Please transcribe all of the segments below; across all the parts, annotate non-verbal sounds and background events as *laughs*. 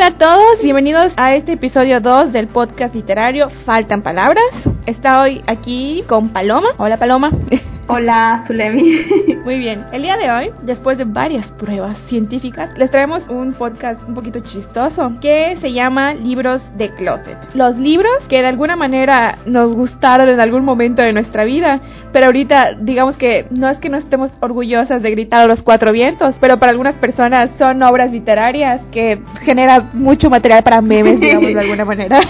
Hola a todos, bienvenidos a este episodio 2 del podcast literario Faltan Palabras. Está hoy aquí con Paloma. Hola Paloma. *laughs* Hola, Zulemi. *laughs* Muy bien, el día de hoy, después de varias pruebas científicas, les traemos un podcast un poquito chistoso que se llama Libros de Closet. Los libros que de alguna manera nos gustaron en algún momento de nuestra vida, pero ahorita digamos que no es que no estemos orgullosas de gritar a los cuatro vientos, pero para algunas personas son obras literarias que generan mucho material para memes, digamos de alguna manera,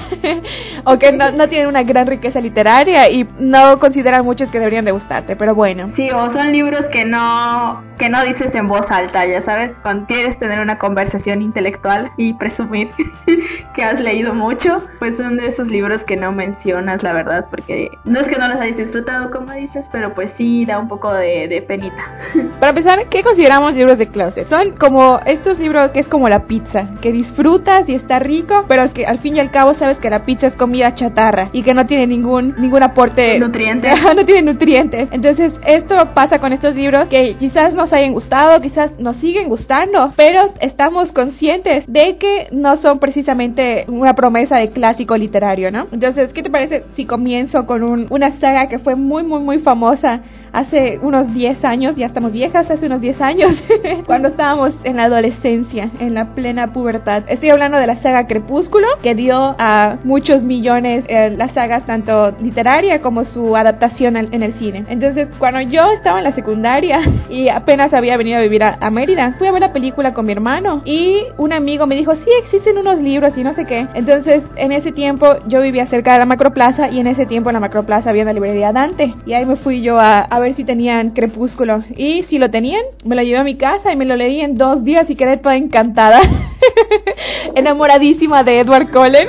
*laughs* o que no, no tienen una gran riqueza literaria y no consideran muchos que deberían de gustarte, pero bueno. Sí, o son libros que no, que no dices en voz alta, ya sabes, cuando quieres tener una conversación intelectual y presumir *laughs* *laughs* que has leído mucho, pues son de esos libros que no mencionas, la verdad, porque no es que no los hayas disfrutado, como dices, pero pues sí da un poco de, de penita. *laughs* Para empezar, ¿qué consideramos libros de closet? Son como estos libros que es como la pizza, que disfrutas y está rico, pero que al fin y al cabo sabes que la pizza es comida chatarra y que no tiene ningún, ningún aporte. Nutriente. *laughs* no tiene nutrientes. Entonces, esto pasa con estos libros que quizás nos hayan gustado, quizás nos siguen gustando, pero estamos conscientes de que no son precisamente una promesa de clásico literario, ¿no? Entonces, ¿qué te parece si comienzo con un, una saga que fue muy, muy, muy famosa hace unos 10 años, ya estamos viejas, hace unos 10 años, *laughs* cuando estábamos en la adolescencia, en la plena pubertad. Estoy hablando de la saga Crepúsculo, que dio a muchos millones eh, las sagas tanto literaria como su adaptación al, en el cine. Entonces, cuando yo estaba en la secundaria *laughs* y apenas había venido a vivir a, a, Mérida, fui a ver la película con mi hermano y un amigo me dijo, sí, existen unos libros y no sé qué. Entonces, en ese tiempo yo vivía cerca de la Macroplaza y en ese tiempo en la Macroplaza había una librería Dante. Y ahí me fui yo a, a ver si tenían Crepúsculo. Y si lo tenían, me lo llevé a mi casa y me lo leí en dos días y quedé toda encantada. *laughs* Enamoradísima de Edward Cullen.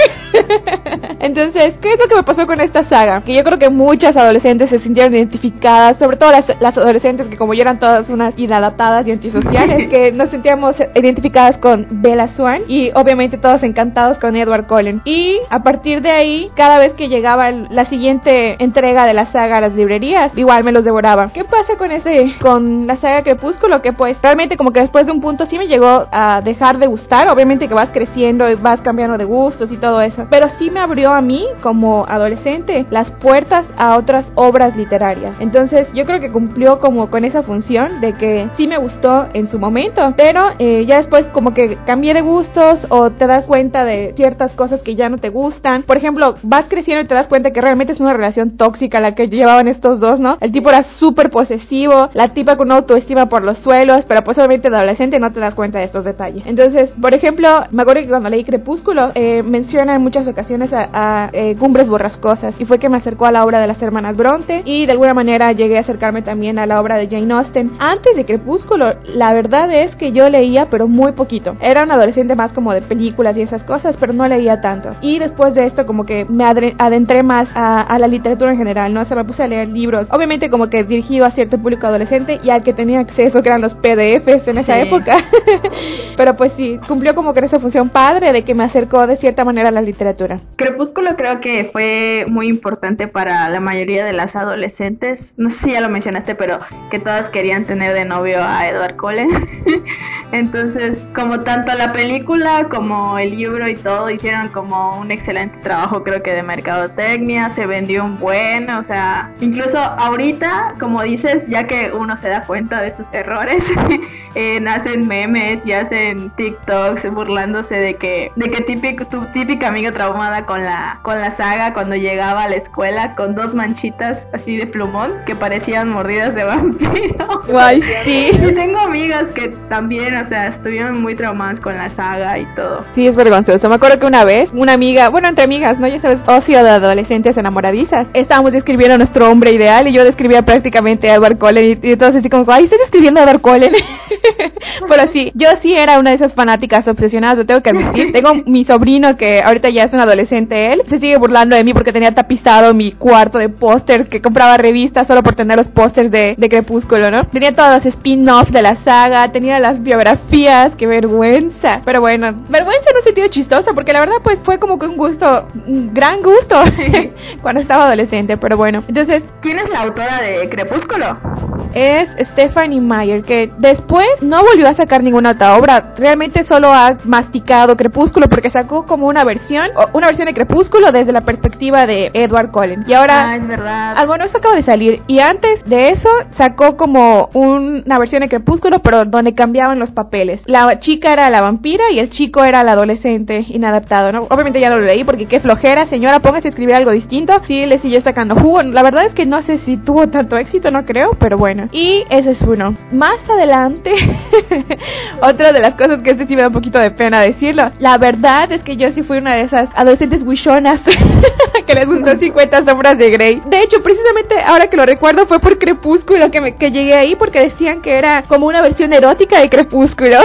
*laughs* Entonces, ¿qué es lo que me pasó con esta saga? Que yo creo que muchas adolescentes se sintieron identificadas, sobre todo las, las adolescentes que como yo eran todas unas inadaptadas y antisociales, que nos sentíamos identificadas con Bella Swan y obviamente todos encantados con Edward Cullen. Y a partir de ahí, cada vez que llegaba la siguiente entrega de la saga a las librerías, igual me los ¿Qué pasa con este, con la saga Crepúsculo? Que pues realmente como que después de un punto sí me llegó a dejar de gustar, obviamente que vas creciendo y vas cambiando de gustos y todo eso, pero sí me abrió a mí como adolescente las puertas a otras obras literarias. Entonces yo creo que cumplió como con esa función de que sí me gustó en su momento, pero eh, ya después como que cambié de gustos o te das cuenta de ciertas cosas que ya no te gustan. Por ejemplo, vas creciendo y te das cuenta que realmente es una relación tóxica la que llevaban estos dos, ¿no? El tipo era súper posesivo, la tipa con autoestima por los suelos, pero pues obviamente adolescente no te das cuenta de estos detalles. Entonces, por ejemplo, me acuerdo que cuando leí Crepúsculo, eh, menciona en muchas ocasiones a, a eh, Cumbres Borrascosas y fue que me acercó a la obra de las hermanas Bronte y de alguna manera llegué a acercarme también a la obra de Jane Austen. Antes de Crepúsculo, la verdad es que yo leía, pero muy poquito. Era un adolescente más como de películas y esas cosas, pero no leía tanto. Y después de esto, como que me adentré más a, a la literatura en general, ¿no? O sea, me puse a leer libros, obviamente como que dirigido a cierto público adolescente y al que tenía acceso, que eran los PDFs en sí. esa época. *laughs* pero pues sí, cumplió como que esa función padre de que me acercó de cierta manera a la literatura. Crepúsculo creo que fue muy importante para la mayoría de las adolescentes. No sé si ya lo mencionaste, pero que todas querían tener de novio a Edward Cullen. *laughs* Entonces, como tanto la película como el libro y todo hicieron como un excelente trabajo, creo que de mercadotecnia, se vendió un buen, o sea, incluso ahorita, como dices, ya que uno se da cuenta de sus errores, *laughs* eh, hacen memes y hacen TikToks burlándose de que, de que típico, tu típica amiga traumada con la, con la saga cuando llegaba a la escuela con dos manchitas así de plumón que parecían mordidas de *laughs* vampiro. Ay, *laughs* sí. Y tengo amigas que también, o sea, estuvieron muy traumadas con la saga y todo. Sí, es vergonzoso. Me acuerdo que una vez, una amiga, bueno, entre amigas, ¿no? Ya sabes, ocio de adolescentes enamoradizas. Estábamos describiendo a nuestro hombre ideal y yo describía prácticamente a Edward Cullen y, y entonces así como, ay, estoy describiendo a Edward Cullen. *laughs* Pero sí, yo sí era una de esas fanáticas obsesionadas, lo tengo que admitir. *laughs* Tengo mi sobrino que ahorita ya es un adolescente él. Se sigue burlando de mí porque tenía tapizado mi cuarto de pósters, que compraba revistas solo por tener los pósters de, de Crepúsculo, ¿no? Tenía todos los spin-offs de la saga, tenía las biografías, qué vergüenza. Pero bueno, vergüenza en un sentido chistoso, porque la verdad pues fue como que un gusto, un gran gusto *laughs* cuando estaba adolescente, pero bueno. Entonces... ¿Quién es la autora de Crepúsculo? Es Stephanie Meyer, que después no volvió a sacar ninguna otra obra. Realmente solo ha masticado Crepúsculo porque sacó como una versión, una versión de Crepúsculo desde la perspectiva de Edward Cullen. Y ahora, ah, es verdad. Ah, bueno, eso acaba de salir. Y antes de eso sacó como una versión de Crepúsculo, pero donde cambiaban los papeles. La chica era la vampira y el chico era el adolescente inadaptado, ¿no? Obviamente ya no lo leí porque qué flojera, señora, póngase a escribir algo distinto. Sí, le siguió sacando jugo. La verdad es que no sé si tuvo tanto éxito, no creo, pero bueno. Y ese es uno. Más adelante, *laughs* otra de las cosas que este sí me da un poquito de pena decirlo. La verdad es que yo sí fui una de esas adolescentes wishonas *laughs* que les gustó 50 *laughs* sombras de Grey. De hecho, precisamente ahora que lo recuerdo fue por Crepúsculo que, me, que llegué ahí porque decían que era como una versión erótica de Crepúsculo.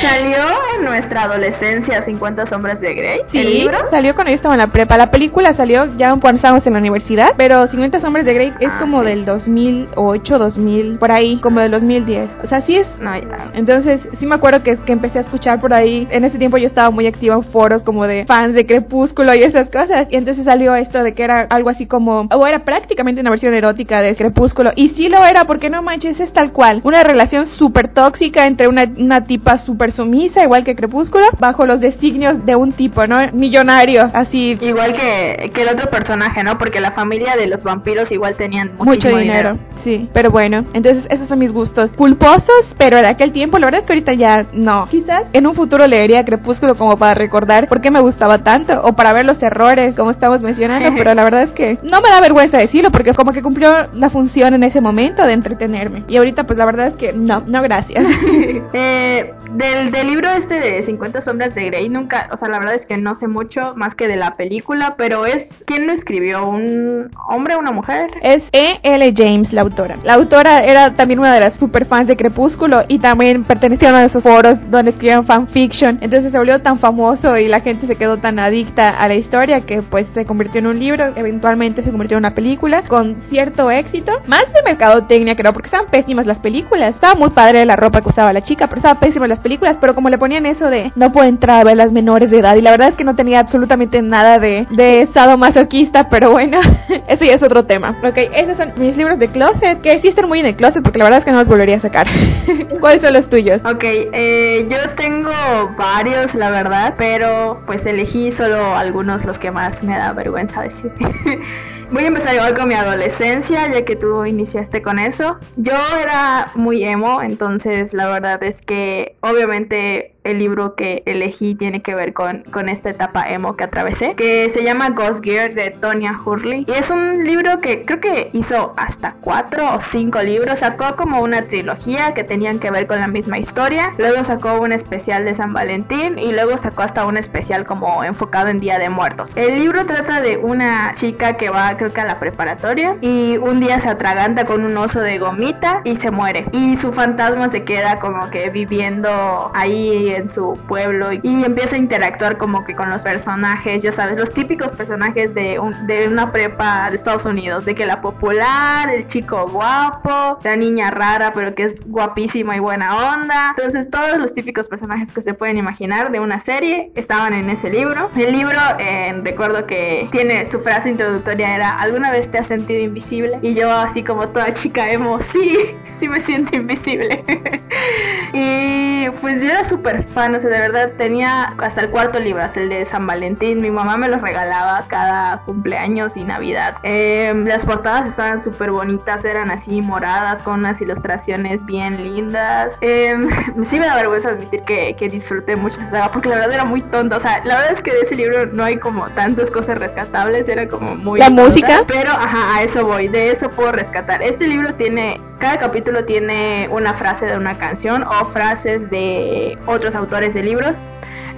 ¿Salió en nuestra adolescencia 50 sombras de Grey? Sí, ¿El libro? Salió cuando yo estaba en la prepa. La película salió ya cuando estábamos en la universidad, pero 50 sombras de Grey es ah, como del 2008, 2000, por ahí, como del 2010. O sea, sí es... No, ya. Entonces, sí me acuerdo que, que empecé a escuchar por ahí. En ese tiempo yo estaba muy activa en foros como de fans de Crepúsculo y esas cosas. Y entonces salió esto de que era algo así como... O era prácticamente una versión erótica de Crepúsculo. Y sí lo era, porque no manches, es tal cual. Una relación súper tóxica entre una, una tipa súper sumisa, igual que Crepúsculo, bajo los designios de un tipo, ¿no? Millonario, así. Igual que, que el otro personaje, ¿no? Porque la familia de los vampiros igual tenían mucho dinero. Sí, pero bueno, entonces esos son mis gustos. Culposos, pero de aquel tiempo, la verdad es que ahorita ya no. Quizás en un futuro leería Crepúsculo como para recordar por qué me gustaba tanto o para ver los errores, como estamos mencionando, pero la verdad es que no me da vergüenza decirlo porque como que cumplió la función en ese momento de entretenerme. Y ahorita pues la verdad es que no, no gracias. *laughs* eh, del, del, libro este de 50 sombras de Grey, nunca, o sea, la verdad es que no sé mucho más que de la película, pero es, ¿quién lo escribió? ¿Un hombre o una mujer? Es E. L. James, la autora. La autora era también una de las super fans de Crepúsculo y también pertenecía a uno de esos foros donde escribían fanfiction. Entonces se volvió tan famoso y la gente se quedó tan adicta a la historia que pues se convirtió en un libro, eventualmente se convirtió en una película con cierto éxito. Más de mercadotecnia creo, porque estaban pésimas las películas. Estaba muy padre la ropa que usaba la chica, pero estaban pésimas las películas, pero como le ponían eso de no puedo entrar a ver las menores de edad y la verdad es que no tenía absolutamente nada de, de estado masoquista, pero bueno, *laughs* eso ya es otro tema. Esos son mis libros de closet, que sí están muy en el closet porque la verdad es que no los volvería a sacar. *laughs* ¿Cuáles son los tuyos? Ok, eh, yo tengo varios, la verdad, pero pues elegí solo algunos los que más me da vergüenza decir. *laughs* Voy a empezar igual con mi adolescencia, ya que tú iniciaste con eso. Yo era muy emo, entonces la verdad es que obviamente el libro que elegí tiene que ver con, con esta etapa emo que atravesé, que se llama Ghost Gear de Tonya Hurley. Y es un libro que creo que hizo hasta cuatro o cinco libros. Sacó como una trilogía que tenían que ver con la misma historia. Luego sacó un especial de San Valentín y luego sacó hasta un especial como enfocado en Día de Muertos. El libro trata de una chica que va creo que a la preparatoria y un día se atraganta con un oso de gomita y se muere. Y su fantasma se queda como que viviendo ahí en su pueblo y empieza a interactuar como que con los personajes, ya sabes, los típicos personajes de, de una prepa de Estados Unidos, de que la popular, el chico guapo, la niña rara pero que es guapísima y buena onda. Entonces todos los típicos personajes que se pueden imaginar de una serie estaban en ese libro. El libro, eh, recuerdo que tiene su frase introductoria era, ¿alguna vez te has sentido invisible? Y yo así como toda chica emo, sí, *laughs* sí me siento invisible. *laughs* y pues yo era súper fan, o sea, de verdad tenía hasta el cuarto libro, hasta el de San Valentín. Mi mamá me los regalaba cada cumpleaños y Navidad. Em, las portadas estaban súper bonitas, eran así moradas con unas ilustraciones bien lindas. Em, *laughs* sí me da vergüenza admitir que, que disfruté mucho esa saga porque la verdad era muy tonta. O sea, la verdad es que de ese libro no hay como tantas cosas rescatables, era como muy... La música. Pero, ajá, a eso voy, de eso puedo rescatar. Este libro tiene, cada capítulo tiene una frase de una canción o frases de otros autores de libros.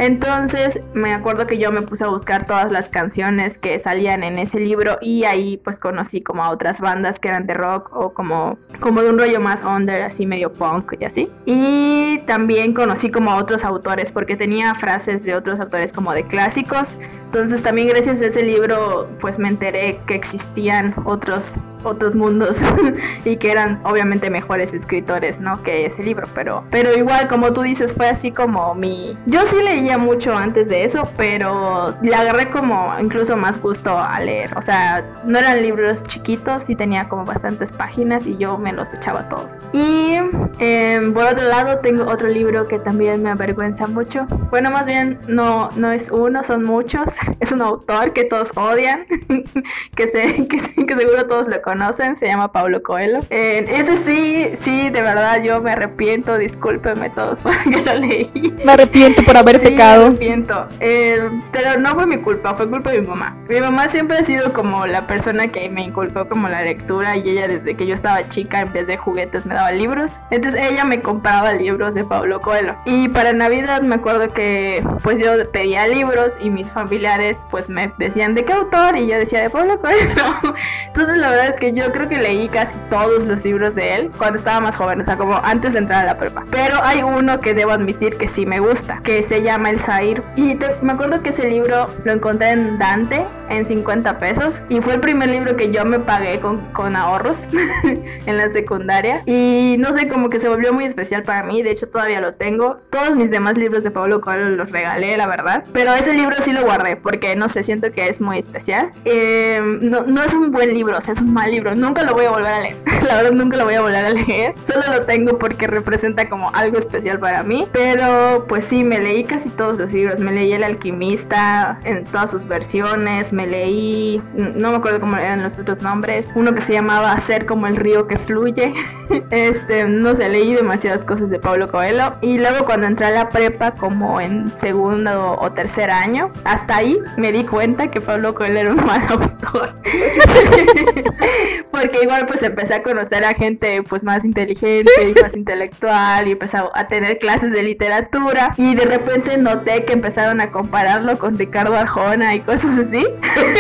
Entonces me acuerdo que yo me puse a buscar todas las canciones que salían en ese libro y ahí pues conocí como a otras bandas que eran de rock o como, como de un rollo más under, así medio punk y así. Y también conocí como a otros autores porque tenía frases de otros autores como de clásicos. Entonces también gracias a ese libro pues me enteré que existían otros otros mundos *laughs* y que eran obviamente mejores escritores, ¿no? Que ese libro, pero pero igual como tú dices fue así como mi yo sí leía mucho antes de eso, pero le agarré como incluso más gusto a leer, o sea, no eran libros chiquitos, sí tenía como bastantes páginas y yo me los echaba todos. Y em, por otro lado tengo otro libro que también me avergüenza mucho. Bueno, más bien no no es uno, son muchos. *laughs* Es un autor que todos odian, *laughs* que, se, que, seguro todos lo conocen, se llama Pablo Coelho. ese sí, sí, de verdad yo me arrepiento, discúlpenme todos *laughs* porque lo leí. Me arrepiento por haber pecado. Me arrepiento. Eh, pero no fue mi culpa, fue culpa de mi mamá. Mi mamá siempre ha sido como la persona que me inculcó como la lectura y ella desde que yo estaba chica en vez de juguetes me daba libros. Entonces ella me compraba libros de Pablo Coelho. Y para Navidad me acuerdo que pues yo pedía libros y mis familiares pues me decían de qué autor y yo decía de Pablo Coelho. *laughs* Entonces la verdad es que yo creo que leí casi todos los libros de él cuando estaba más joven, o sea, como antes de entrar a la prepa. Pero hay uno que debo admitir que sí me gusta, que se llama El Zair. Y me acuerdo que ese libro lo encontré en Dante en 50 pesos y fue el primer libro que yo me pagué con, con ahorros *laughs* en la secundaria. Y no sé, como que se volvió muy especial para mí, de hecho todavía lo tengo. Todos mis demás libros de Pablo Coelho los regalé, la verdad. Pero ese libro sí lo guardé porque no sé, siento que es muy especial. Eh, no, no es un buen libro, o sea, es un mal libro. Nunca lo voy a volver a leer. *laughs* la verdad, nunca lo voy a volver a leer. Solo lo tengo porque representa como algo especial para mí. Pero pues sí, me leí casi todos los libros. Me leí El Alquimista en todas sus versiones. Me leí, no me acuerdo cómo eran los otros nombres. Uno que se llamaba Ser como el río que fluye. *laughs* este, no sé, leí demasiadas cosas de Pablo Coelho. Y luego cuando entré a la prepa, como en segundo o tercer año, hasta ahí me di cuenta que Pablo Coelho era un *laughs* mal autor. *laughs* Porque igual pues empecé a conocer a gente pues más inteligente y más intelectual y empecé a tener clases de literatura y de repente noté que empezaron a compararlo con Ricardo Arjona y cosas así.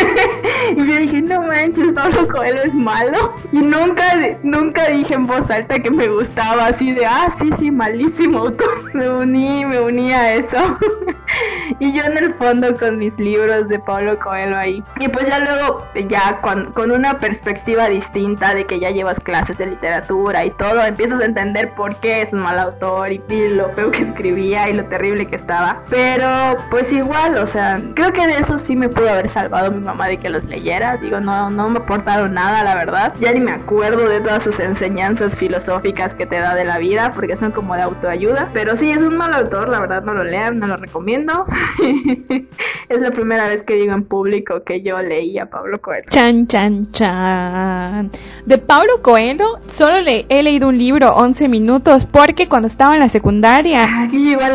*laughs* y yo dije, no manches, Pablo Coelho es malo. Y nunca, nunca dije en voz alta que me gustaba así de, ah, sí, sí, malísimo autor. *laughs* Me uní, me uní a eso. *laughs* y yo en el fondo con mis libros de Pablo Coelho ahí. Y pues ya luego, ya con, con una perspectiva distinta de que ya llevas clases de literatura y todo, empiezas a entender por qué es un mal autor y, lo feo que escribía y lo terrible que estaba. Pero pues igual, o sea, creo que de eso sí me pudo haber salvado mi mamá de que los leyera. Digo, no, no me aportaron nada, la verdad. Ya ni me acuerdo de todas sus enseñanzas filosóficas que te da de la vida, porque son como de autoayuda. Pero sí, es un mal autor, la verdad, no lo lean, no lo recomiendo. *laughs* es la primera vez que digo en público que yo leí a Pablo Coelho. Chan, chan, chan. De Pablo Coelho solo le he leído un libro 11 minutos porque cuando estaba en la secundaria ah,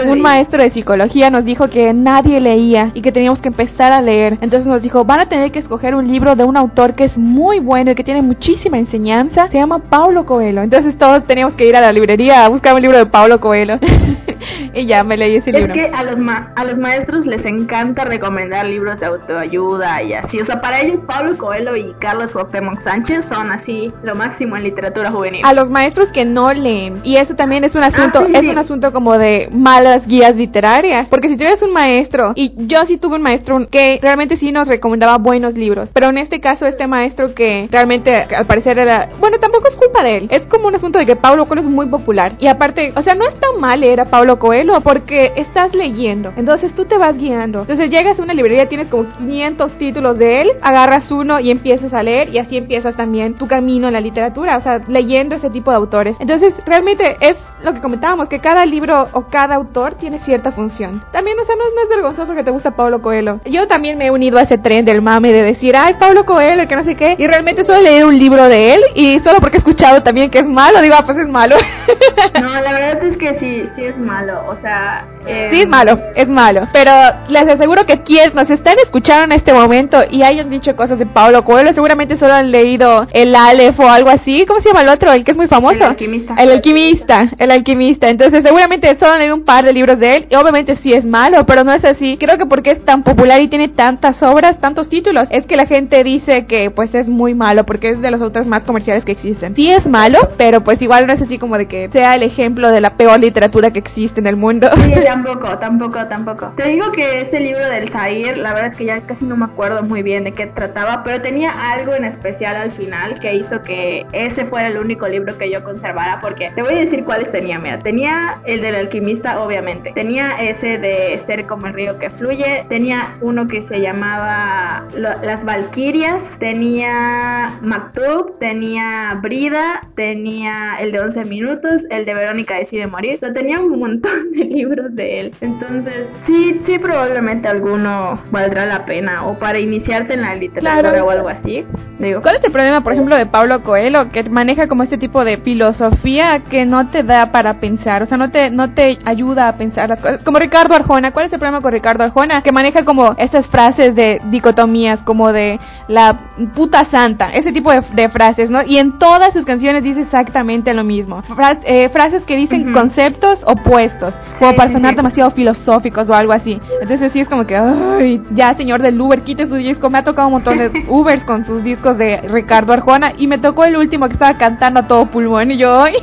un maestro de psicología nos dijo que nadie leía y que teníamos que empezar a leer. Entonces nos dijo, van a tener que escoger un libro de un autor que es muy bueno y que tiene muchísima enseñanza. Se llama Pablo Coelho. Entonces todos teníamos que ir a la librería a buscar un libro de Pablo Coelho. *laughs* y ya me leí ese libro. Es que a los, a los maestros les encanta recomendar libros de autoayuda y así. O sea, para ellos Pablo Coelho y Carlos Cuauhtémoc Sánchez son así lo máximo en literatura juvenil. A los maestros que no leen. Y eso también es un ah, asunto, es un asunto como de malas guías literarias. Porque si tú eres un maestro, y yo sí tuve un maestro que realmente sí nos recomendaba buenos libros. Pero en este caso, este maestro que realmente al parecer era. Bueno, tampoco es culpa de él. Es como un asunto de que Pablo Coelho es muy popular. Y aparte, o sea, no es tan mal leer a Pablo Coelho porque estás leyendo. Entonces tú te vas guiando. Entonces llegas a una librería, tienes como 500 títulos de él, agarras uno y empiezas a leer y así empiezas también tu camino en la literatura, o sea, leyendo ese tipo de autores. Entonces realmente es lo que comentábamos, que cada libro o cada autor tiene cierta función. También, o sea, no, es vergonzoso que te gusta Pablo Coelho. Yo también me he unido a ese tren del mame de decir, ay, Pablo Coelho, que no sé qué. Y realmente solo he leído un libro de él y solo porque he escuchado también que es malo, digo, ah, pues es malo. *laughs* No, la verdad es que sí, sí es malo, o sea... sí es malo, es malo. Pero les aseguro que quienes nos están escuchando en este momento y hayan dicho cosas de Pablo Coelho, seguramente solo han leído El Aleph o algo así. ¿Cómo se llama el otro? El que es muy famoso. El alquimista. El alquimista. El alquimista. Entonces, seguramente solo han leído un par de libros de él. Y obviamente sí es malo, pero no es así. Creo que porque es tan popular y tiene tantas obras, tantos títulos, es que la gente dice que pues es muy malo porque es de los autores más comerciales que existen. Sí es malo, pero pues igual no es así como de que sea el ejemplo de la peor literatura que existe en el mundo. Sí, *laughs* tampoco, tampoco, tampoco. Te digo que ese libro del Zair, la verdad es que ya casi no me acuerdo muy bien de qué trataba, pero tenía algo en especial al final que hizo que ese fuera el único libro que yo conservara porque te voy a decir cuáles tenía, mira, tenía el del alquimista obviamente, tenía ese de ser como el río que fluye, tenía uno que se llamaba Las Valquirias, tenía Maktub, tenía Brida, tenía el de 11 minutos, el de Verónica decide morir, o sea, tenía un montón de *laughs* libros de él. Entonces, sí, sí, probablemente alguno valdrá la pena o para iniciarte en la literatura o algo así. Digo. ¿Cuál es el problema, por ejemplo, de Pablo Coelho, que maneja como este tipo de filosofía que no te da para pensar, o sea, no te, no te ayuda a pensar las cosas? Como Ricardo Arjona, ¿cuál es el problema con Ricardo Arjona? Que maneja como estas frases de dicotomías, como de la puta santa, ese tipo de, frases, ¿no? Y en todas sus canciones dice exactamente lo mismo. Eh, frases que dicen conceptos opuestos, como para sonar demasiado filosóficos o algo así. Entonces sí es como que, ay, ya señor del Uber, quite su disco. Me ha tocado un montón de *laughs* Ubers con sus discos de Ricardo Arjona y me tocó el último que estaba cantando a todo pulmón y yo, ay.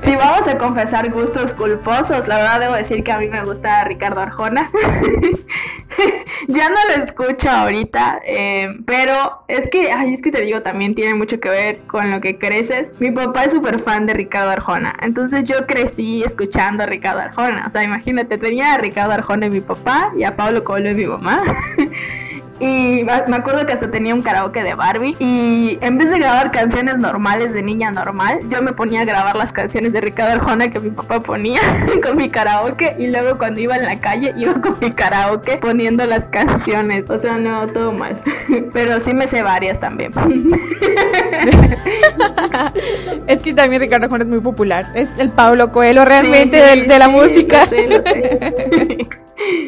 Si vamos a confesar gustos culposos, la verdad debo decir que a mí me gusta Ricardo Arjona. *laughs* ya no lo escucho ahorita, eh, pero es que, ay, es que te digo, también tiene mucho que ver con lo que creces. Mi papá es súper fan de Ricardo Arjona, entonces yo crecí escuchando a Ricardo Arjona. O sea, imagínate, tenía a Ricardo Arjona y mi papá y a Pablo Coelho y mi mamá. *laughs* Y me acuerdo que hasta tenía un karaoke de Barbie. Y en vez de grabar canciones normales de niña normal, yo me ponía a grabar las canciones de Ricardo Arjona que mi papá ponía *laughs* con mi karaoke. Y luego cuando iba en la calle, iba con mi karaoke poniendo las canciones. O sea, no, todo mal. *laughs* Pero sí me sé varias también. *laughs* es que también Ricardo Arjona es muy popular. Es el Pablo Coelho realmente de, la música.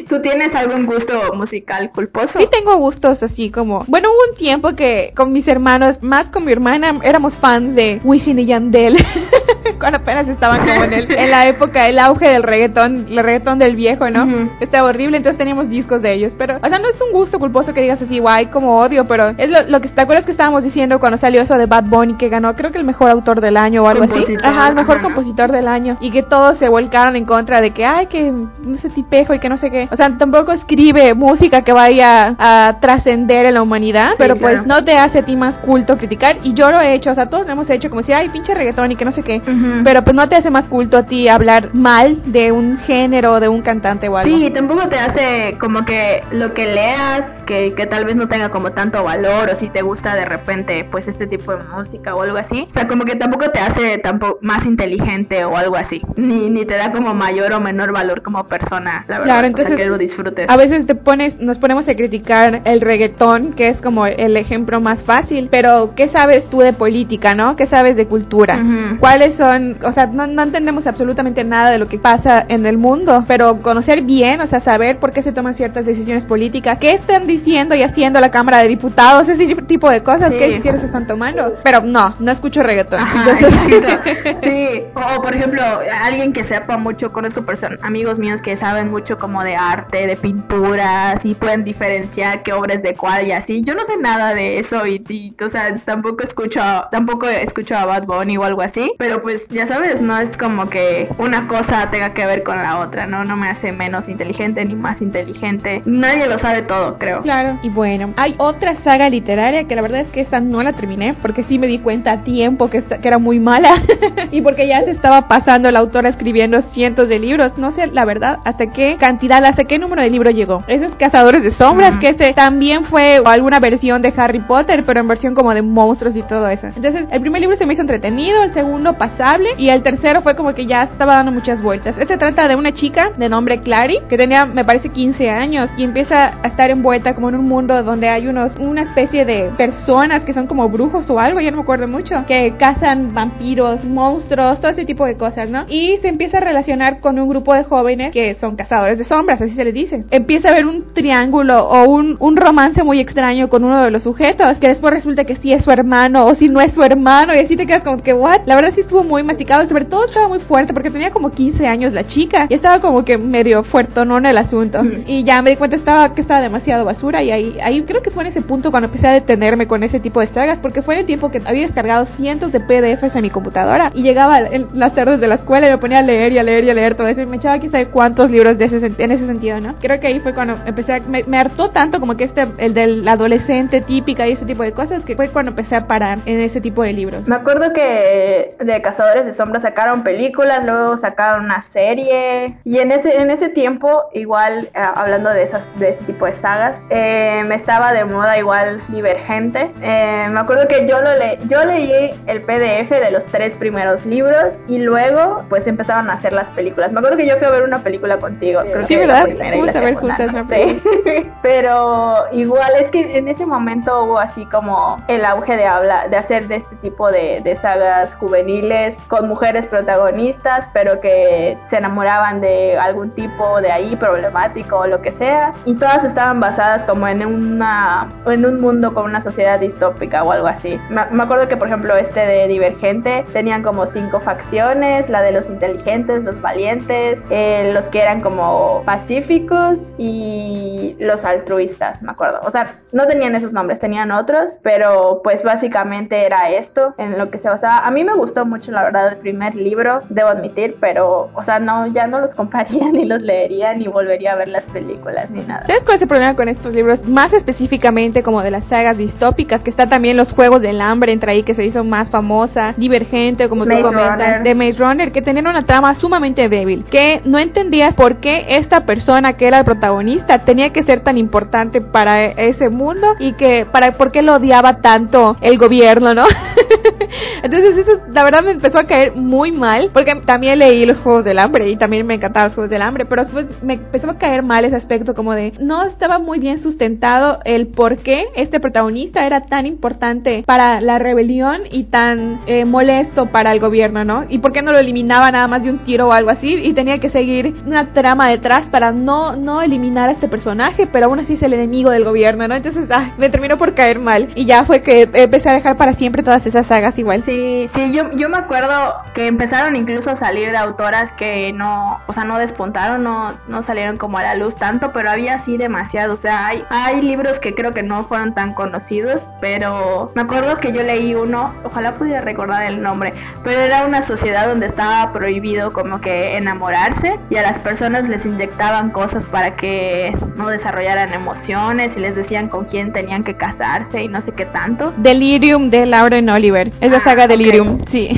¿Tú tienes algún gusto musical culposo? Sí, tengo gustos así como. Bueno, hubo un tiempo que con mis hermanos, más con mi hermana, éramos fans de Wisin y Yandel. *laughs* cuando apenas estaban como en, el, en la época, el auge del reggaetón, el reggaetón del viejo, ¿no? Estaba horrible, entonces teníamos discos de ellos. Pero, o sea, no es un gusto culposo que digas así, guay, como odio, pero es lo, que te acuerdas que estábamos diciendo cuando salió eso de Bad Bunny, que ganó, creo que el mejor autor del año o algo así. Ajá, el mejor compositor del año. Y que todos se volcaron en contra de que, ay, que ese tipejo y que no sé qué. O sea, tampoco escribe música que vaya a trascender en la humanidad, pero pues no te hace a ti más culto criticar. Y yo lo he hecho, o sea, todos lo hemos hecho como si, ay, pinche reggaetón y que no sé qué. Pero pues no te hace más culto a ti hablar mal de un género, de un cantante o algo. Sí, tampoco te hace como que lo que leas, que, que tal vez no tenga como tanto valor, o si te gusta de repente, pues este tipo de música o algo así. O sea, como que tampoco te hace tampoco más inteligente o algo así. Ni, ni te da como mayor o menor valor como persona, la verdad. Claro, entonces, que lo disfrutes. A veces te pones, nos ponemos a criticar el reggaetón, que es como el ejemplo más fácil, pero ¿qué sabes tú de política, no? ¿Qué sabes de cultura? ¿Cuáles son, o sea, no, entendemos absolutamente nada de lo que pasa en el mundo, pero conocer bien, o sea, saber por qué se toman ciertas decisiones políticas, qué están diciendo y haciendo la Cámara de Diputados, ese tipo de cosas, qué decisiones están tomando. Pero no, no escucho reggaetón. *laughs* *laughs* sí, o por ejemplo, alguien que sepa mucho, conozco personas, amigos míos que saben mucho como de arte, de pinturas y pueden diferenciar qué obras de cuál y así. Yo no sé nada de eso y, y o sea, tampoco escucho, tampoco escucho a Bad Bunny o algo así, pero pues ya sabes, no es como que una cosa tenga que ver con la otra, ¿no? No me hace menos inteligente ni más inteligente. Nadie lo sabe todo, creo. Claro. Y bueno, hay otra saga literaria que la verdad es que esa no la terminé porque sí me di cuenta a tiempo que, que era muy mala *laughs* y porque ya se estaba pasando la autora escribiendo cientos de libros. No sé, la verdad, hasta qué cantidad, hasta qué número de libro llegó. Esos Cazadores de Sombras, que ese también fue alguna versión de Harry Potter, pero en versión como de monstruos y todo eso. Entonces, el primer libro se me hizo entretenido, el segundo pasable. Y el tercero fue como que ya estaba dando muchas vueltas. Este trata de una chica de nombre Clary, que tenía, me parece, 15 años y empieza a estar envuelta como en un mundo donde hay unos, una especie de personas que son como brujos o algo, ya no me acuerdo mucho, que cazan vampiros, monstruos, todo ese tipo de cosas, ¿no? Y se empieza a relacionar con un grupo de jóvenes que son cazadores de sombras, así se les dice. Empieza a haber un triángulo o un, un romance muy extraño con uno de los sujetos, que después resulta que sí es su hermano o si no es su hermano, y así te quedas como que, ¿what? La verdad sí estuvo muy masticado, sobre todo estaba muy fuerte porque tenía como 15 años la chica y estaba como que medio fuertonón el asunto. Y ya me di cuenta estaba, que estaba demasiado basura y ahí, ahí creo que fue en ese punto cuando empecé a detenerme con ese tipo de sagas porque fue en el tiempo que había descargado cientos de PDFs en mi computadora y llegaba en las tardes de la escuela y me ponía a leer y a leer y a leer todo eso y me echaba quizá cuántos libros de ese, en ese sentido, ¿no? Creo que ahí fue cuando empecé a, me, me hartó tanto como que este, el del adolescente típica y ese tipo de cosas que fue cuando empecé a parar en ese tipo de libros. Me acuerdo que de Cazadores de Sombras sacaron películas, luego sacaron una serie y en ese, en ese tiempo igual eh, hablando de esas de ese tipo de sagas eh, me estaba de moda igual Divergente. Eh, me acuerdo que yo lo le yo leí el PDF de los tres primeros libros y luego pues empezaron a hacer las películas. Me acuerdo que yo fui a ver una película contigo. Creo sí, ¿verdad? Vamos a ver juntas no sé. *laughs* Pero igual es que en ese momento hubo así como el auge de hablar, de hacer de este tipo de, de sagas juveniles con mujeres protagonistas, pero que se enamoraban de algún tipo de ahí problemático o lo que sea. Y todas estaban basadas como en una en un mundo con una sociedad distópica o algo así. Me, me acuerdo que por ejemplo este de Divergente tenían como cinco facciones, la de los inteligentes, los valientes, eh, los que eran como pacíficos y los altruistas, me acuerdo. O sea, no tenían esos nombres, tenían otros, pero pues básicamente era esto en lo que se basaba. A mí me gustó mucho, la verdad, el primer libro, debo admitir, pero, o sea, no, ya no los compraría *laughs* ni los leería ni volvería a ver las películas ni nada. ¿Sabes cuál es el problema con estos libros? Más específicamente como de las sagas distópicas, que está también los Juegos del Hambre entre ahí, que se hizo más famosa, Divergente, como Maze tú comentas, Runner. de Maze Runner, que tenían una trama sumamente débil, que no entendías por qué esta persona que era el protagonista tenía que ser tan importante para e- ese mundo y que para por qué lo odiaba tanto el gobierno, ¿no? *laughs* *laughs* Entonces eso la verdad me empezó a caer muy mal porque también leí los Juegos del Hambre y también me encantaban los Juegos del Hambre, pero después me empezó a caer mal ese aspecto como de no estaba muy bien sustentado el por qué este protagonista era tan importante para la rebelión y tan eh, molesto para el gobierno, ¿no? Y por qué no lo eliminaba nada más de un tiro o algo así y tenía que seguir una trama detrás para no, no eliminar a este personaje, pero aún así es el enemigo del gobierno, ¿no? Entonces ah, me terminó por caer mal y ya fue que empecé a dejar para siempre todas esas sagas igual. Sí, sí, yo, yo me acuerdo que empezaron incluso a salir de autoras que no, o sea, no despuntaron, no, no salieron como a la luz tanto, pero había así demasiado. O sea, hay, hay libros que creo que no fueron tan conocidos, pero me acuerdo que yo leí uno, ojalá pudiera recordar el nombre, pero era una sociedad donde estaba prohibido como que enamorarse y a las personas les inyectaban cosas para que no desarrollaran emociones y les decían con quién tenían que casarse y no sé qué tanto. Delirium de Lauren Oliver. Es la Ah, saga ok. Delirium, sí.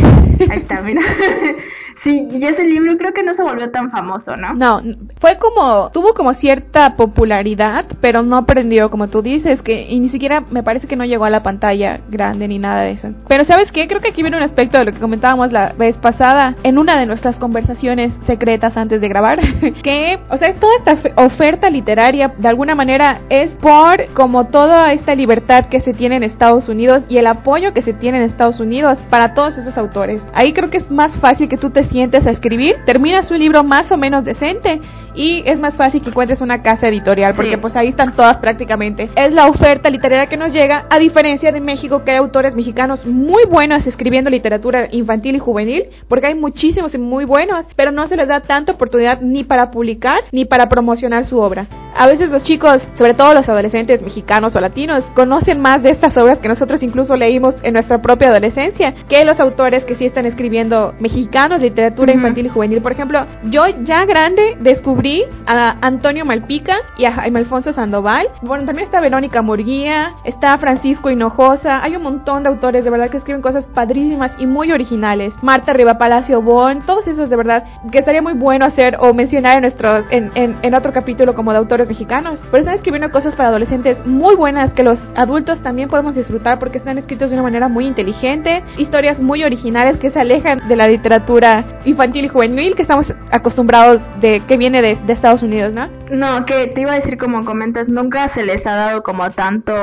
Ahí está, mira. *laughs* Sí, y ese libro creo que no se volvió tan famoso, ¿no? No, fue como, tuvo como cierta popularidad, pero no aprendió, como tú dices, que y ni siquiera me parece que no llegó a la pantalla grande ni nada de eso. Pero ¿sabes qué? Creo que aquí viene un aspecto de lo que comentábamos la vez pasada en una de nuestras conversaciones secretas antes de grabar, *laughs* que, o sea, toda esta fe- oferta literaria de alguna manera es por como toda esta libertad que se tiene en Estados Unidos y el apoyo que se tiene en Estados Unidos para todos esos autores. Ahí creo que es más fácil que tú te sientes a escribir, terminas un libro más o menos decente y es más fácil que encuentres una casa editorial Sí. porque pues ahí están todas prácticamente. Es la oferta literaria que nos llega a diferencia de México que hay autores mexicanos muy buenos escribiendo literatura infantil y juvenil porque hay muchísimos y muy buenos, pero no se les da tanta oportunidad ni para publicar ni para promocionar su obra. A veces los chicos, sobre todo los adolescentes mexicanos o latinos, conocen más de estas obras que nosotros incluso leímos en nuestra propia adolescencia que los autores que sí están escribiendo mexicanos, literatura Ujú. infantil y juvenil. Por ejemplo, yo ya grande descubrí a Antonio Malpica y a Jaime Alfonso Sandoval. Bueno, también está Verónica Murguía, está Francisco Hinojosa. Hay un montón de autores de verdad que escriben cosas padrísimas y muy originales. Marta Riva Palacio Bon, todos esos de verdad que estaría muy bueno hacer o mencionar en nuestros en, en, en otro capítulo como de autores mexicanos, pero están escribiendo cosas para adolescentes muy buenas que los adultos también podemos disfrutar porque están escritos de una manera muy inteligente, historias muy originales que se alejan de la literatura infantil y juvenil que estamos acostumbrados de que viene de, de Estados Unidos, ¿no? No, que te iba a decir como comentas, nunca se les ha dado como tanto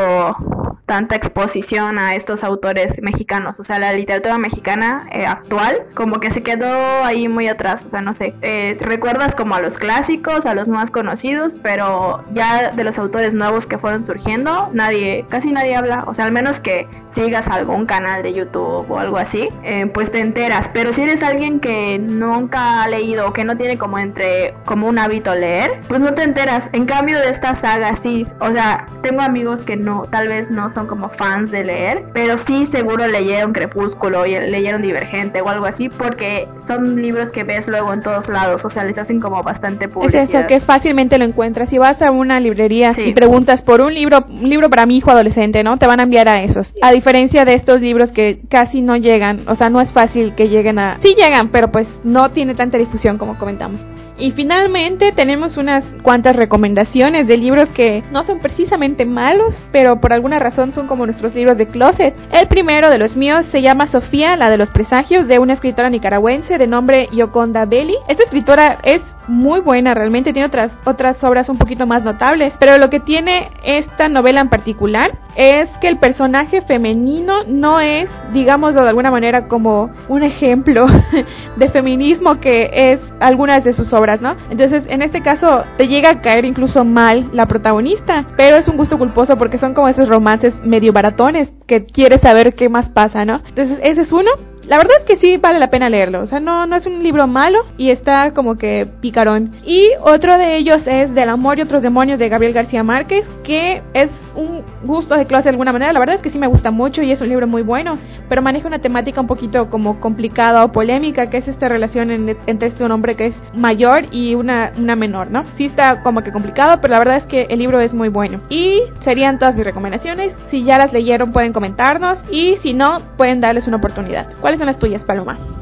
tanta exposición a estos autores mexicanos. O sea, la literatura mexicana eh, actual como que se quedó ahí muy atrás. O sea, no sé, eh, recuerdas como a los clásicos, a los más conocidos, pero ya de los autores nuevos que fueron surgiendo, nadie, casi nadie habla. O sea, al menos que sigas algún canal de YouTube o algo así, eh, pues te enteras. Pero si eres alguien que nunca ha leído o que no tiene como entre, como un hábito leer, pues no te enteras. En cambio de esta saga, sí, o sea, tengo amigos que no, tal vez no son como fans de leer, pero sí seguro leyeron Crepúsculo y leyeron Divergente o algo así, porque son libros que ves luego en todos lados, o sea, les hacen como bastante publicidad. Es eso, que fácilmente lo encuentras. Si vas a una librería y preguntas por un libro, un libro para mi hijo adolescente, ¿no? Te van a enviar a esos. A diferencia de estos libros que casi no llegan, o sea, no es fácil que lleguen a... Sí llegan, pero pues no tiene tanta difusión como comentamos. Y finalmente tenemos unas cuantas recomendaciones de libros que no son precisamente malos, pero por alguna razón son como nuestros libros de closet. El primero de los míos se llama Sofía, la de los presagios, de una escritora nicaragüense de nombre Yoconda Belli. Esta escritora es muy buena, realmente tiene otras, otras obras un poquito más notables, pero lo que tiene esta novela en particular es que el personaje femenino no es, digámoslo de alguna manera, como un ejemplo *laughs* de feminismo que es algunas de sus obras, ¿no? Entonces, en este caso, te llega a caer incluso mal la protagonista, pero es un gusto culposo porque son como esos romances medio baratones que quieres saber qué más pasa, ¿no? Entonces, ese es uno. La verdad es que sí vale la pena leerlo. O sea, no, no es un libro malo y está como que picarón. Y otro de ellos es Del amor y otros demonios de Gabriel García Márquez, que es un gusto de clase de alguna manera. La verdad es que sí me gusta mucho y es un libro muy bueno, pero maneja una temática un poquito como complicada o polémica, que es esta relación entre este un hombre que es mayor y una, una menor, ¿no? Sí está como que complicado, pero la verdad es que el libro es muy bueno. Y serían todas mis recomendaciones. Si ya las leyeron pueden comentarnos y si no pueden darles una oportunidad. ¿Cuáles son las tuyas, Paloma?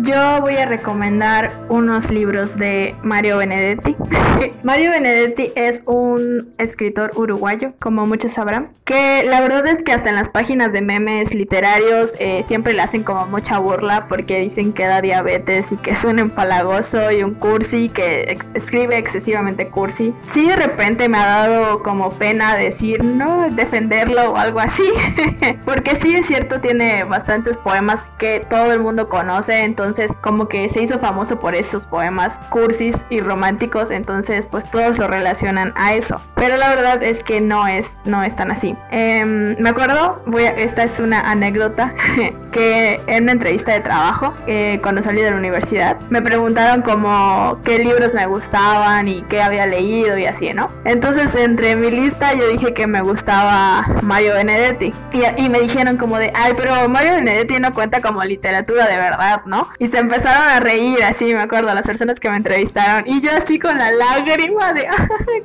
Yo voy a recomendar unos libros de Mario Benedetti. *laughs* Mario Benedetti es un escritor uruguayo, como muchos sabrán, que la verdad es que hasta en las páginas de memes literarios eh, siempre le hacen como mucha burla porque dicen que da diabetes y que es un empalagoso y un cursi, que escribe excesivamente cursi. Sí, de repente me ha dado como pena decir, no, defenderlo o algo así, *laughs* porque sí es cierto, tiene bastantes poemas que todo el mundo conoce, entonces entonces como que se hizo famoso por esos poemas cursis y románticos, entonces pues todos lo relacionan a eso. Pero la verdad es que no es, no es tan así. Em, me acuerdo, voy esta es una anécdota, *laughs* que en una entrevista de trabajo, eh, cuando salí de la universidad, me preguntaron como qué libros me gustaban y qué había leído y así, ¿no? Entonces entre mi lista yo dije que me gustaba Mario Benedetti y, y me dijeron como de, ay, pero Mario Benedetti no cuenta como literatura de verdad, ¿no? Y se empezaron a reír, así me acuerdo, las personas que me entrevistaron. Y yo así con la lágrima de,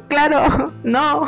claro, no.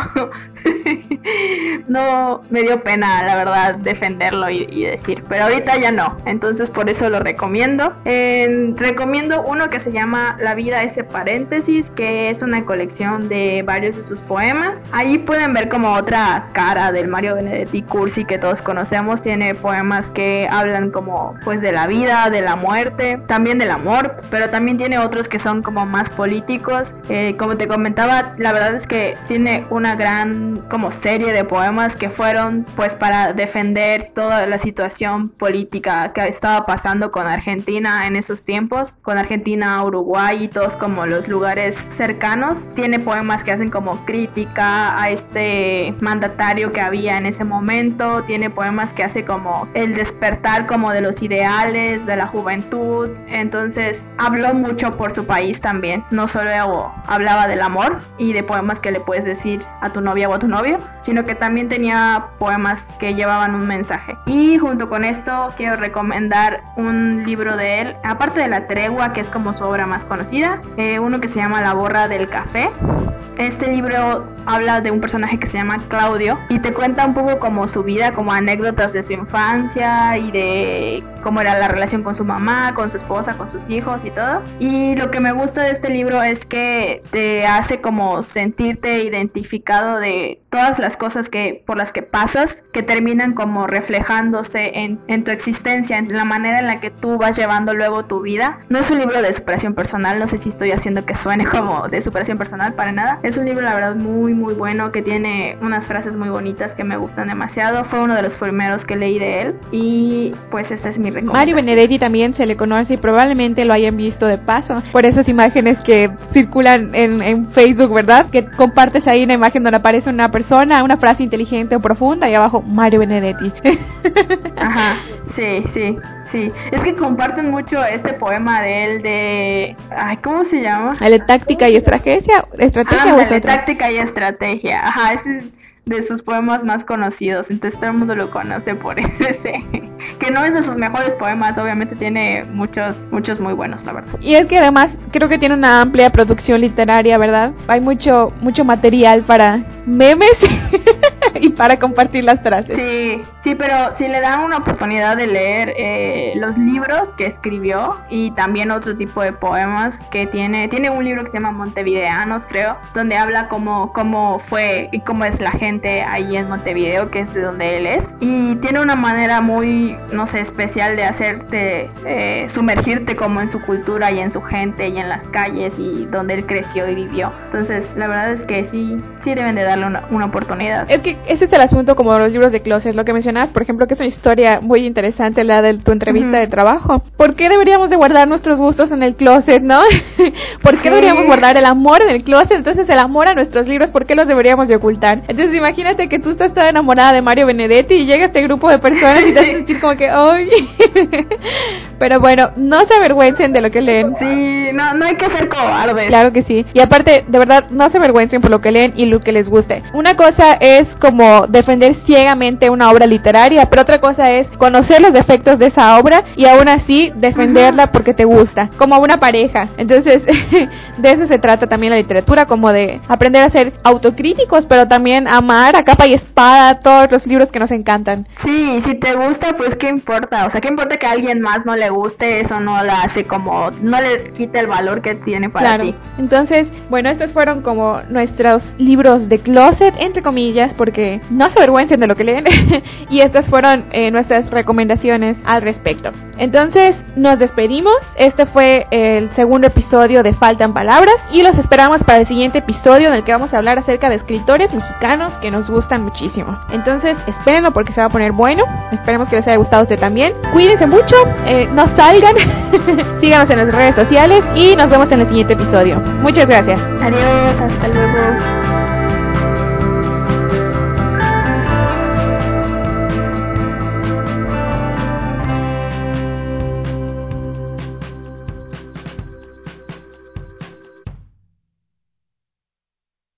*laughs* no, me dio pena, la verdad, defenderlo y, decir. Pero ahorita ya no. Entonces por eso lo recomiendo. recomiendo uno que se llama La vida ese paréntesis, que es una colección de varios de sus poemas. Ahí pueden ver como otra cara del Mario Benedetti Cursi que todos conocemos. Tiene poemas que hablan como pues de la vida, de la muerte también del amor, pero también tiene otros que son como más políticos. Eh, como te comentaba, la verdad es que tiene una gran como serie de poemas que fueron pues para defender toda la situación política que estaba pasando con Argentina en esos tiempos, con Argentina, Uruguay y todos como los lugares cercanos. Tiene poemas que hacen como crítica a este mandatario que había en ese momento, tiene poemas que hace como el despertar como de los ideales de la juventud entonces habló mucho por su país también. No solo hablaba del amor y de poemas que le puedes decir a tu novia o a tu novio, sino que también tenía poemas que llevaban un mensaje. Y junto con esto quiero recomendar un libro de él, aparte de La Tregua, que es como su obra más conocida, eh, uno que se llama La Borra del Café. Este libro habla de un personaje que se llama Claudio y te cuenta un poco como su vida, como anécdotas de su infancia y de cómo era la relación con su mamá, con su esposa, con sus hijos y todo. Y lo que me gusta de este libro es que te hace como sentirte identificado de todas las cosas que por las que pasas que terminan como reflejándose en, en tu existencia, en la manera en la que tú vas llevando luego tu vida. No es un libro de superación personal, no sé si estoy haciendo que suene *laughs* como de superación personal para nada. Es un libro la verdad muy muy bueno que tiene unas frases muy bonitas que me gustan demasiado. Fue uno de los primeros que leí de él y pues esta es mi Mario Benedetti también se le conoce y probablemente lo hayan visto de paso por esas imágenes que circulan en, Facebook, ¿verdad? Que compartes ahí una imagen donde aparece una persona, una frase inteligente o profunda y abajo Mario Benedetti. *laughs* Ajá, sí, sí, sí. Es que comparten mucho este poema de él de... Ay, ¿cómo se llama? El de táctica y estrategia. ¿Estrategia ah, o táctica y estrategia. Ajá, ese es de sus poemas más conocidos, entonces todo el mundo lo conoce por *laughs* ese, que no es de sus mejores poemas, obviamente tiene muchos, muchos muy buenos, la verdad. Y es que además creo que tiene una amplia producción literaria, ¿verdad? Hay mucho, mucho material para memes *laughs* *laughs* y para compartir las frases. Sí, sí, pero si le dan una oportunidad de leer eh, los libros que escribió y también otro tipo de poemas que tiene, tiene un libro que se llama Montevideanos, creo, donde habla cómo, cómo fue y cómo es la gente ahí en Montevideo, que es de donde él es. Y tiene una manera muy, no sé, especial de hacerte eh, sumergirte como en su cultura y en su gente y en las calles y donde él creció y vivió. Entonces, la verdad es que sí, sí deben de darle una, una oportunidad. Es que ese es el asunto como los libros de closet, lo que mencionas, por ejemplo, que es una historia muy interesante la de tu entrevista de trabajo. ¿Por qué deberíamos de guardar nuestros gustos en el closet, no? *laughs* ¿Por qué deberíamos guardar el amor en el closet? Entonces, el amor a nuestros libros, ¿por qué los deberíamos de ocultar? Entonces, imagínate que tú estás toda enamorada de Mario Benedetti y llega este grupo de personas y te hace *laughs* sentir como que, ¡ay! *laughs* Pero bueno, no se avergüencen de lo que leen. Sí, no, no hay que ser cobardes. Claro que sí. Y aparte, de verdad, no se avergüencen por lo que leen y lo que les guste. Una cosa es como defender ciegamente una obra literaria, pero otra cosa es conocer los defectos de esa obra y aún así defenderla porque te gusta, como una pareja. Entonces, *laughs* de eso se trata también la literatura, como de aprender a ser autocríticos, pero también amar a capa y espada todos los libros que nos encantan. Sí, si te gusta, pues qué importa, o sea, qué importa que a alguien más no le guste, eso no la hace como, no le quita el valor que tiene para ti. Entonces, bueno, estos fueron como nuestros libros de closet, entre comillas, porque no se avergüencen de lo que leen, *laughs* y estas fueron eh, nuestras recomendaciones al respecto. Entonces, nos despedimos, este fue el segundo episodio de Faltan Palabras, y los esperamos para el siguiente episodio en el que vamos a hablar acerca de escritores mexicanos que nos gustan muchísimo. Entonces, espérenlo porque se va a poner bueno. Esperemos que les haya gustado a usted también. Cuídense mucho, eh, no salgan, *laughs* síganos en las redes sociales y nos vemos en el siguiente episodio. Muchas gracias. Adiós, hasta luego.